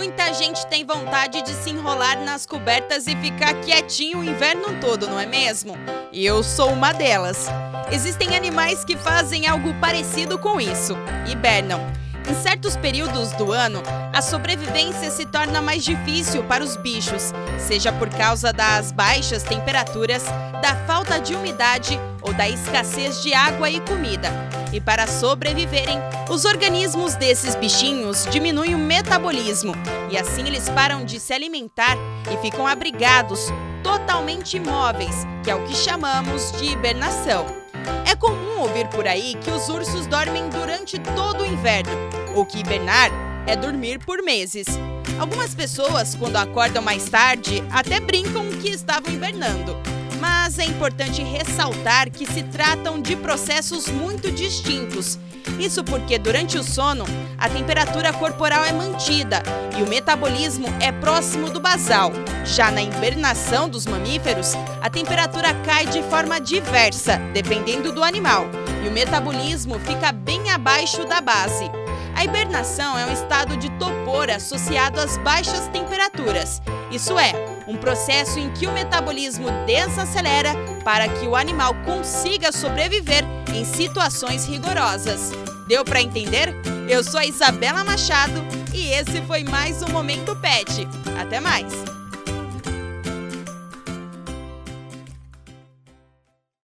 Muita gente tem vontade de se enrolar nas cobertas e ficar quietinho o inverno todo, não é mesmo? E eu sou uma delas. Existem animais que fazem algo parecido com isso hibernam. Em certos períodos do ano, a sobrevivência se torna mais difícil para os bichos, seja por causa das baixas temperaturas, da falta de umidade ou da escassez de água e comida. E para sobreviverem, os organismos desses bichinhos diminuem o metabolismo e assim eles param de se alimentar e ficam abrigados, totalmente imóveis, que é o que chamamos de hibernação. É comum ouvir por aí que os ursos dormem durante todo o inverno, ou que hibernar é dormir por meses. Algumas pessoas, quando acordam mais tarde, até brincam que estavam hibernando. Mas é importante ressaltar que se tratam de processos muito distintos. Isso porque durante o sono, a temperatura corporal é mantida e o metabolismo é próximo do basal. Já na hibernação dos mamíferos, a temperatura cai de forma diversa, dependendo do animal, e o metabolismo fica bem abaixo da base. A hibernação é um estado de topor associado às baixas temperaturas. Isso é, um processo em que o metabolismo desacelera para que o animal consiga sobreviver em situações rigorosas. Deu para entender? Eu sou a Isabela Machado e esse foi mais um Momento Pet. Até mais!